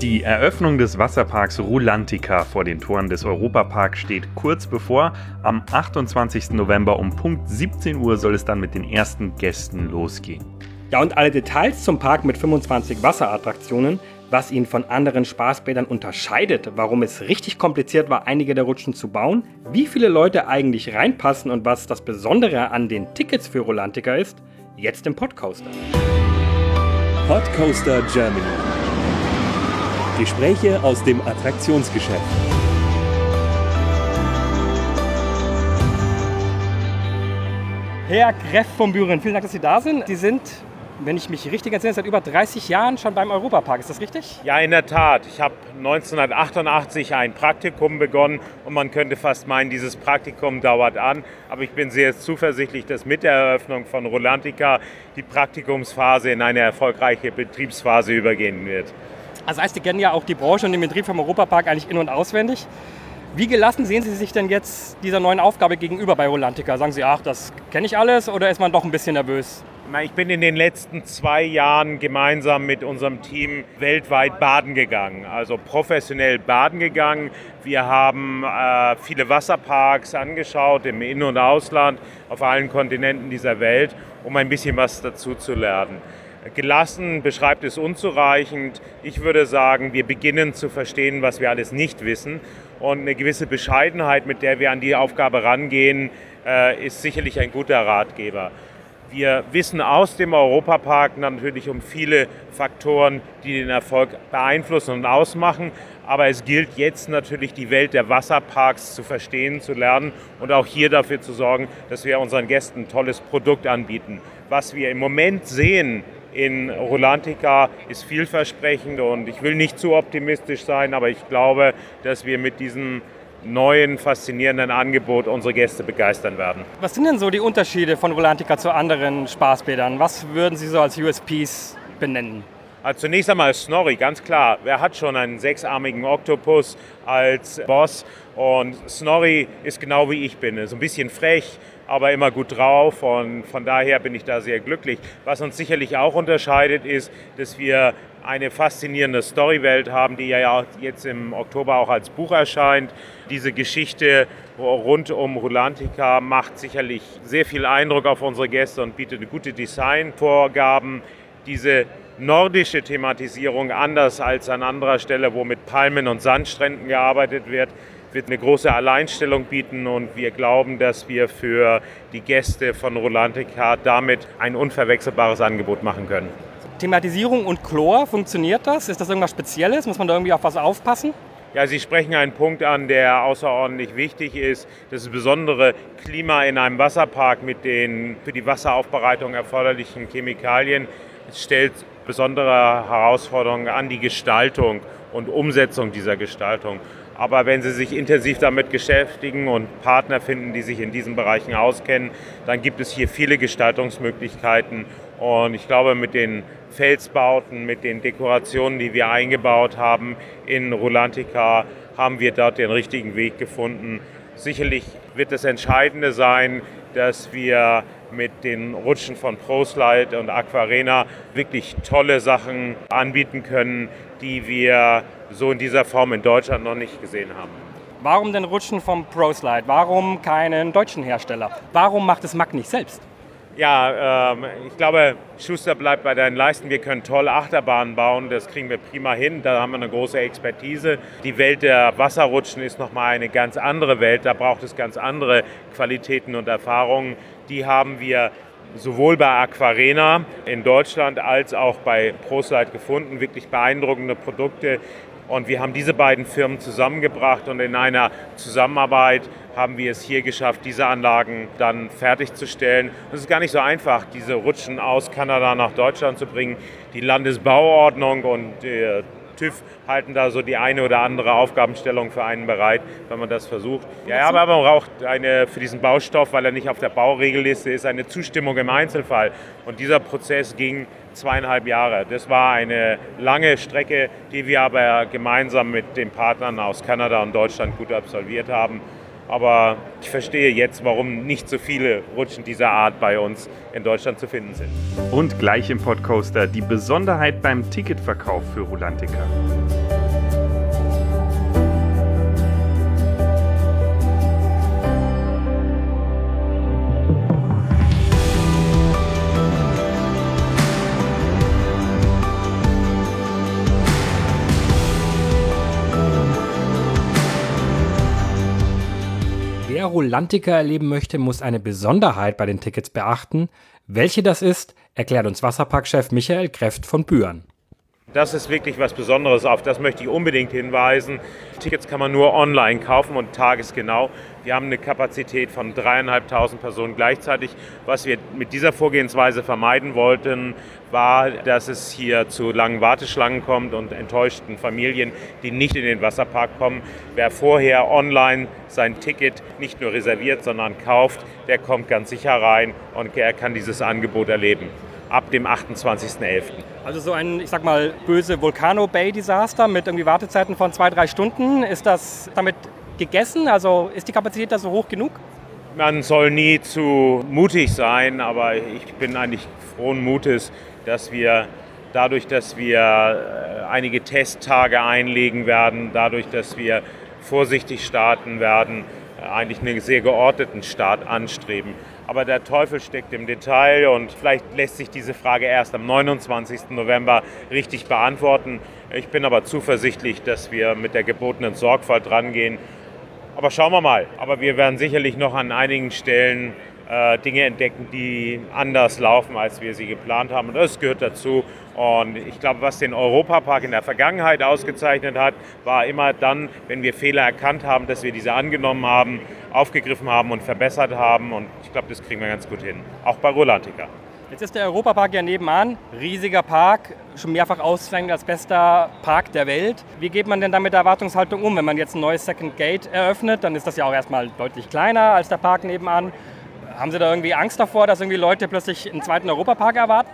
Die Eröffnung des Wasserparks Rulantica vor den Toren des Europaparks steht kurz bevor. Am 28. November um Punkt 17 Uhr soll es dann mit den ersten Gästen losgehen. Ja, und alle Details zum Park mit 25 Wasserattraktionen, was ihn von anderen Spaßbädern unterscheidet, warum es richtig kompliziert war, einige der Rutschen zu bauen, wie viele Leute eigentlich reinpassen und was das Besondere an den Tickets für Rulantica ist, jetzt im Podcoaster. Podcoaster Germany. Gespräche aus dem Attraktionsgeschäft. Herr Greff von Büren, vielen Dank, dass Sie da sind. Sie sind, wenn ich mich richtig entsinne, seit über 30 Jahren schon beim Europapark. Ist das richtig? Ja, in der Tat. Ich habe 1988 ein Praktikum begonnen und man könnte fast meinen, dieses Praktikum dauert an. Aber ich bin sehr zuversichtlich, dass mit der Eröffnung von Rolantica die Praktikumsphase in eine erfolgreiche Betriebsphase übergehen wird. Also heißt, Sie kennen ja auch die Branche und den Betrieb vom Europapark eigentlich in- und auswendig. Wie gelassen sehen Sie sich denn jetzt dieser neuen Aufgabe gegenüber bei Rolantica? Sagen Sie, ach, das kenne ich alles oder ist man doch ein bisschen nervös? Ich bin in den letzten zwei Jahren gemeinsam mit unserem Team weltweit baden gegangen, also professionell baden gegangen. Wir haben äh, viele Wasserparks angeschaut im In- und Ausland, auf allen Kontinenten dieser Welt, um ein bisschen was dazu zu lernen. Gelassen beschreibt es unzureichend. Ich würde sagen, wir beginnen zu verstehen, was wir alles nicht wissen. Und eine gewisse Bescheidenheit, mit der wir an die Aufgabe rangehen, äh, ist sicherlich ein guter Ratgeber. Wir wissen aus dem Europapark natürlich um viele Faktoren, die den Erfolg beeinflussen und ausmachen. Aber es gilt jetzt natürlich, die Welt der Wasserparks zu verstehen, zu lernen und auch hier dafür zu sorgen, dass wir unseren Gästen ein tolles Produkt anbieten. Was wir im Moment sehen in Rolantica ist vielversprechend und ich will nicht zu optimistisch sein, aber ich glaube, dass wir mit diesem neuen, faszinierenden Angebot unsere Gäste begeistern werden. Was sind denn so die Unterschiede von Rolantica zu anderen Spaßbädern? Was würden Sie so als USPs benennen? Also zunächst einmal Snorri, ganz klar. Wer hat schon einen sechsarmigen Oktopus als Boss? Und Snorri ist genau wie ich bin. Ist ein bisschen frech, aber immer gut drauf und von daher bin ich da sehr glücklich. Was uns sicherlich auch unterscheidet, ist, dass wir eine faszinierende Storywelt haben, die ja jetzt im Oktober auch als Buch erscheint. Diese Geschichte rund um Rulantica macht sicherlich sehr viel Eindruck auf unsere Gäste und bietet gute Designvorgaben. Diese nordische Thematisierung, anders als an anderer Stelle, wo mit Palmen und Sandstränden gearbeitet wird, wird eine große Alleinstellung bieten und wir glauben, dass wir für die Gäste von Rolantica damit ein unverwechselbares Angebot machen können. Thematisierung und Chlor, funktioniert das? Ist das irgendwas Spezielles? Muss man da irgendwie auf was aufpassen? Ja, Sie sprechen einen Punkt an, der außerordentlich wichtig ist. Das besondere Klima in einem Wasserpark mit den für die Wasseraufbereitung erforderlichen Chemikalien stellt besondere Herausforderungen an die Gestaltung und Umsetzung dieser Gestaltung. Aber wenn Sie sich intensiv damit beschäftigen und Partner finden, die sich in diesen Bereichen auskennen, dann gibt es hier viele Gestaltungsmöglichkeiten. Und ich glaube, mit den Felsbauten, mit den Dekorationen, die wir eingebaut haben in Rulantica, haben wir dort den richtigen Weg gefunden. Sicherlich wird das Entscheidende sein, dass wir mit den Rutschen von ProSlide und Aquarena wirklich tolle Sachen anbieten können, die wir so in dieser Form in Deutschland noch nicht gesehen haben. Warum denn Rutschen vom ProSlide? Warum keinen deutschen Hersteller? Warum macht es Mack nicht selbst? Ja, ähm, ich glaube, Schuster bleibt bei deinen Leisten. Wir können tolle Achterbahnen bauen, das kriegen wir prima hin. Da haben wir eine große Expertise. Die Welt der Wasserrutschen ist nochmal eine ganz andere Welt. Da braucht es ganz andere Qualitäten und Erfahrungen. Die haben wir sowohl bei Aquarena in Deutschland als auch bei ProSlide gefunden. Wirklich beeindruckende Produkte. Und wir haben diese beiden Firmen zusammengebracht und in einer Zusammenarbeit haben wir es hier geschafft, diese Anlagen dann fertigzustellen. Es ist gar nicht so einfach, diese Rutschen aus Kanada nach Deutschland zu bringen. Die Landesbauordnung und der TÜV halten da so die eine oder andere Aufgabenstellung für einen bereit, wenn man das versucht. Ja, aber man braucht eine, für diesen Baustoff, weil er nicht auf der Bauregelliste ist, eine Zustimmung im Einzelfall. Und dieser Prozess ging zweieinhalb Jahre. Das war eine lange Strecke, die wir aber gemeinsam mit den Partnern aus Kanada und Deutschland gut absolviert haben. Aber ich verstehe jetzt, warum nicht so viele Rutschen dieser Art bei uns in Deutschland zu finden sind. Und gleich im Podcoaster die Besonderheit beim Ticketverkauf für Rulantica. Wer Rolantica erleben möchte, muss eine Besonderheit bei den Tickets beachten. Welche das ist, erklärt uns Wasserparkchef Michael Kreft von Bühren. Das ist wirklich was Besonderes, auf das möchte ich unbedingt hinweisen. Tickets kann man nur online kaufen und tagesgenau. Wir haben eine Kapazität von dreieinhalbtausend Personen gleichzeitig. Was wir mit dieser Vorgehensweise vermeiden wollten, war, dass es hier zu langen Warteschlangen kommt und enttäuschten Familien, die nicht in den Wasserpark kommen. Wer vorher online sein Ticket nicht nur reserviert, sondern kauft, der kommt ganz sicher rein und er kann dieses Angebot erleben ab dem 28.11. Also so ein, ich sag mal, böse Volcano Bay Desaster mit irgendwie Wartezeiten von zwei, drei Stunden. Ist das damit gegessen? Also ist die Kapazität da so hoch genug? Man soll nie zu mutig sein, aber ich bin eigentlich frohen Mutes, dass wir dadurch, dass wir äh, einige Testtage einlegen werden, dadurch, dass wir vorsichtig starten werden, äh, eigentlich einen sehr geordneten Start anstreben. Aber der Teufel steckt im Detail und vielleicht lässt sich diese Frage erst am 29. November richtig beantworten. Ich bin aber zuversichtlich, dass wir mit der gebotenen Sorgfalt rangehen. Aber schauen wir mal. Aber wir werden sicherlich noch an einigen Stellen äh, Dinge entdecken, die anders laufen, als wir sie geplant haben. Und das gehört dazu. Und ich glaube, was den Europapark in der Vergangenheit ausgezeichnet hat, war immer dann, wenn wir Fehler erkannt haben, dass wir diese angenommen haben, aufgegriffen haben und verbessert haben. Und ich glaube, das kriegen wir ganz gut hin. Auch bei Rolantica. Jetzt ist der Europapark ja nebenan, riesiger Park, schon mehrfach ausgezeichnet als bester Park der Welt. Wie geht man denn da mit der Erwartungshaltung um? Wenn man jetzt ein neues Second Gate eröffnet, dann ist das ja auch erstmal deutlich kleiner als der Park nebenan. Haben Sie da irgendwie Angst davor, dass irgendwie Leute plötzlich einen zweiten Europapark erwarten?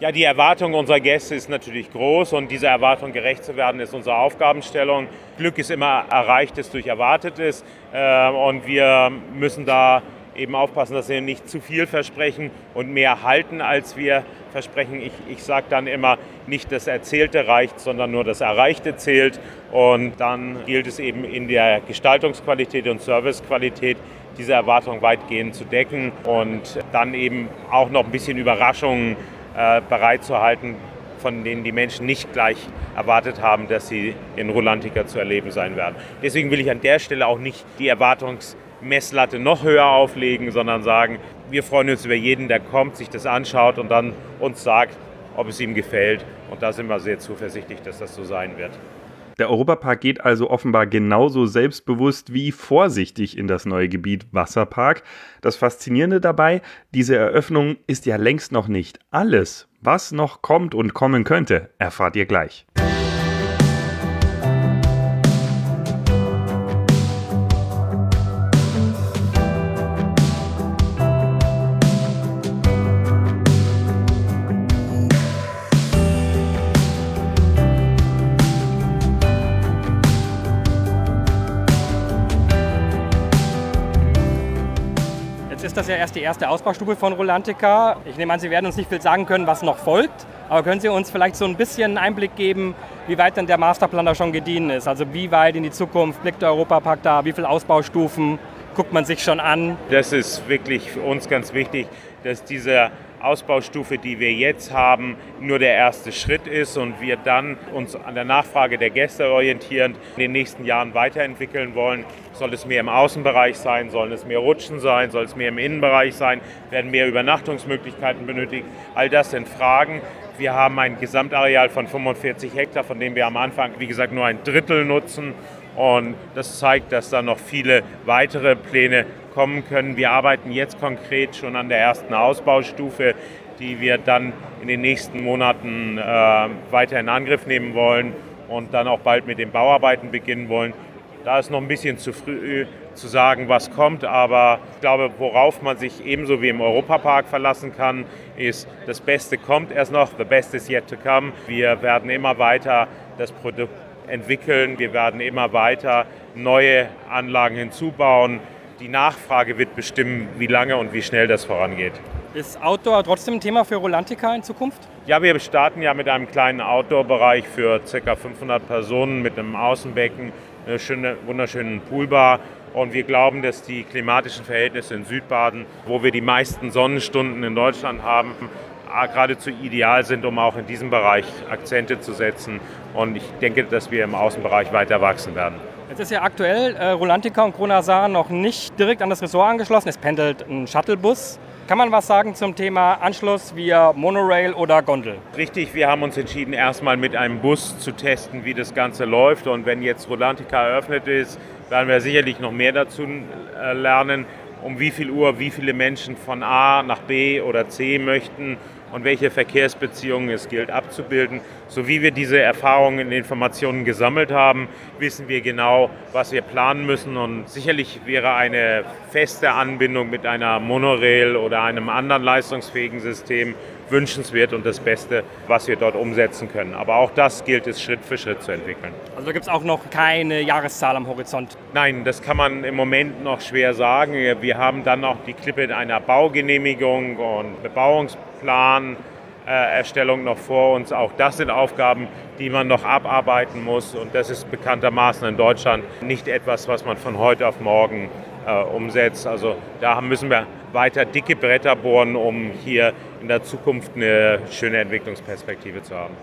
Ja, die Erwartung unserer Gäste ist natürlich groß und dieser Erwartung gerecht zu werden, ist unsere Aufgabenstellung. Glück ist immer Erreichtes durch Erwartetes äh, und wir müssen da eben aufpassen, dass wir nicht zu viel versprechen und mehr halten, als wir versprechen. Ich, ich sage dann immer, nicht das Erzählte reicht, sondern nur das Erreichte zählt. Und dann gilt es eben in der Gestaltungsqualität und Servicequalität diese Erwartung weitgehend zu decken und dann eben auch noch ein bisschen Überraschungen äh, bereitzuhalten, von denen die Menschen nicht gleich erwartet haben, dass sie in Rolantica zu erleben sein werden. Deswegen will ich an der Stelle auch nicht die Erwartungsmesslatte noch höher auflegen, sondern sagen, wir freuen uns über jeden, der kommt, sich das anschaut und dann uns sagt, ob es ihm gefällt. Und da sind wir sehr zuversichtlich, dass das so sein wird. Der Europapark geht also offenbar genauso selbstbewusst wie vorsichtig in das neue Gebiet Wasserpark. Das Faszinierende dabei, diese Eröffnung ist ja längst noch nicht alles. Was noch kommt und kommen könnte, erfahrt ihr gleich. Das ja erst die erste Ausbaustufe von Rolantica. Ich nehme an, Sie werden uns nicht viel sagen können, was noch folgt. Aber können Sie uns vielleicht so ein bisschen Einblick geben, wie weit denn der Masterplan da schon gediehen ist? Also wie weit in die Zukunft blickt der Europapark da? Wie viele Ausbaustufen guckt man sich schon an? Das ist wirklich für uns ganz wichtig, dass dieser Ausbaustufe, die wir jetzt haben, nur der erste Schritt ist und wir dann uns an der Nachfrage der Gäste orientierend in den nächsten Jahren weiterentwickeln wollen. Soll es mehr im Außenbereich sein, sollen es mehr Rutschen sein, soll es mehr im Innenbereich sein, werden mehr Übernachtungsmöglichkeiten benötigt. All das sind Fragen. Wir haben ein Gesamtareal von 45 Hektar, von dem wir am Anfang, wie gesagt, nur ein Drittel nutzen. Und das zeigt, dass da noch viele weitere Pläne kommen können. Wir arbeiten jetzt konkret schon an der ersten Ausbaustufe, die wir dann in den nächsten Monaten äh, weiter in Angriff nehmen wollen und dann auch bald mit den Bauarbeiten beginnen wollen. Da ist noch ein bisschen zu früh zu sagen, was kommt, aber ich glaube, worauf man sich ebenso wie im Europapark verlassen kann, ist, das Beste kommt erst noch, the best is yet to come. Wir werden immer weiter das Produkt entwickeln. Wir werden immer weiter neue Anlagen hinzubauen. Die Nachfrage wird bestimmen, wie lange und wie schnell das vorangeht. Ist Outdoor trotzdem ein Thema für Rolantica in Zukunft? Ja, wir starten ja mit einem kleinen Outdoor-Bereich für ca. 500 Personen mit einem Außenbecken, einer schöne, wunderschönen Poolbar. Und wir glauben, dass die klimatischen Verhältnisse in Südbaden, wo wir die meisten Sonnenstunden in Deutschland haben, geradezu ideal sind, um auch in diesem Bereich Akzente zu setzen. Und ich denke, dass wir im Außenbereich weiter wachsen werden. Jetzt ist ja aktuell äh, Rolantica und Kronasar noch nicht direkt an das Ressort angeschlossen. Es pendelt ein Shuttlebus. Kann man was sagen zum Thema Anschluss via Monorail oder Gondel? Richtig, wir haben uns entschieden, erstmal mit einem Bus zu testen, wie das Ganze läuft. Und wenn jetzt Rolantica eröffnet ist, werden wir sicherlich noch mehr dazu äh, lernen, um wie viel Uhr wie viele Menschen von A nach B oder C möchten und welche Verkehrsbeziehungen es gilt abzubilden. So wie wir diese Erfahrungen und Informationen gesammelt haben, wissen wir genau, was wir planen müssen. Und sicherlich wäre eine feste Anbindung mit einer Monorail oder einem anderen leistungsfähigen System wünschenswert und das Beste, was wir dort umsetzen können. Aber auch das gilt es Schritt für Schritt zu entwickeln. Also gibt es auch noch keine Jahreszahl am Horizont? Nein, das kann man im Moment noch schwer sagen. Wir haben dann noch die Klippe einer Baugenehmigung und Bebauungsplan. Erstellung noch vor uns. Auch das sind Aufgaben, die man noch abarbeiten muss. Und das ist bekanntermaßen in Deutschland nicht etwas, was man von heute auf morgen äh, umsetzt. Also da müssen wir weiter dicke Bretter bohren, um hier in der Zukunft eine schöne Entwicklungsperspektive zu haben.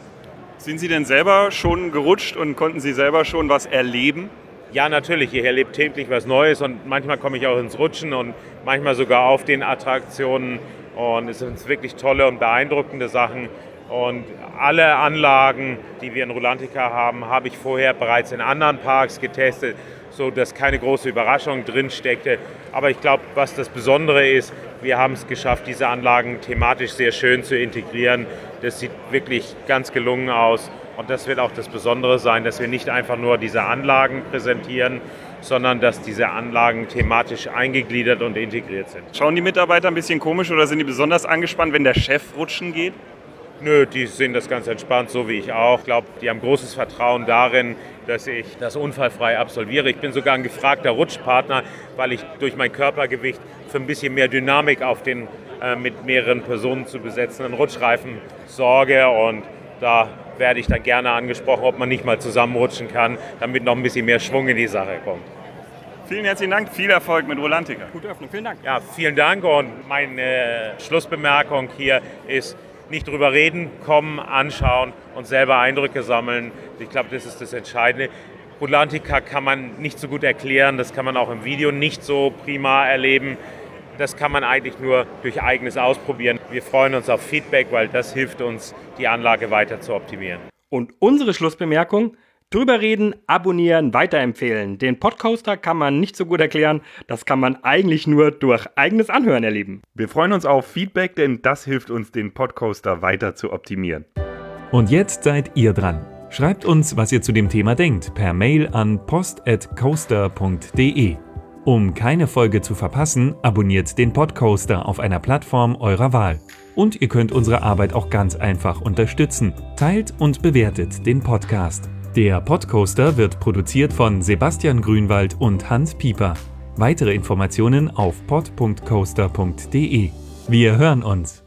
Sind Sie denn selber schon gerutscht und konnten Sie selber schon was erleben? Ja, natürlich. Ich erlebe täglich was Neues und manchmal komme ich auch ins Rutschen und manchmal sogar auf den Attraktionen. Und es sind wirklich tolle und beeindruckende Sachen. Und alle Anlagen, die wir in Rulantica haben, habe ich vorher bereits in anderen Parks getestet so dass keine große Überraschung drin steckte. Aber ich glaube, was das Besondere ist, wir haben es geschafft, diese Anlagen thematisch sehr schön zu integrieren. Das sieht wirklich ganz gelungen aus. Und das wird auch das Besondere sein, dass wir nicht einfach nur diese Anlagen präsentieren, sondern dass diese Anlagen thematisch eingegliedert und integriert sind. Schauen die Mitarbeiter ein bisschen komisch oder sind die besonders angespannt, wenn der Chef rutschen geht? Nö, die sehen das ganz entspannt, so wie ich auch. Ich glaube, die haben großes Vertrauen darin, dass ich das unfallfrei absolviere. Ich bin sogar ein gefragter Rutschpartner, weil ich durch mein Körpergewicht für ein bisschen mehr Dynamik auf den äh, mit mehreren Personen zu besetzenden Rutschreifen sorge. Und da werde ich dann gerne angesprochen, ob man nicht mal zusammenrutschen kann, damit noch ein bisschen mehr Schwung in die Sache kommt. Vielen herzlichen Dank, viel Erfolg mit Rolantica. Gute Öffnung, vielen Dank. Ja, vielen Dank und meine Schlussbemerkung hier ist, nicht drüber reden, kommen, anschauen und selber Eindrücke sammeln. Ich glaube, das ist das Entscheidende. Rulantica kann man nicht so gut erklären, das kann man auch im Video nicht so prima erleben. Das kann man eigentlich nur durch eigenes Ausprobieren. Wir freuen uns auf Feedback, weil das hilft uns, die Anlage weiter zu optimieren. Und unsere Schlussbemerkung, Drüber reden, abonnieren, weiterempfehlen. Den Podcoaster kann man nicht so gut erklären, das kann man eigentlich nur durch eigenes Anhören erleben. Wir freuen uns auf Feedback, denn das hilft uns, den Podcoaster weiter zu optimieren. Und jetzt seid ihr dran. Schreibt uns, was ihr zu dem Thema denkt, per Mail an post.coaster.de. Um keine Folge zu verpassen, abonniert den Podcoaster auf einer Plattform eurer Wahl. Und ihr könnt unsere Arbeit auch ganz einfach unterstützen. Teilt und bewertet den Podcast. Der Podcoaster wird produziert von Sebastian Grünwald und Hans Pieper. Weitere Informationen auf pod.coaster.de. Wir hören uns.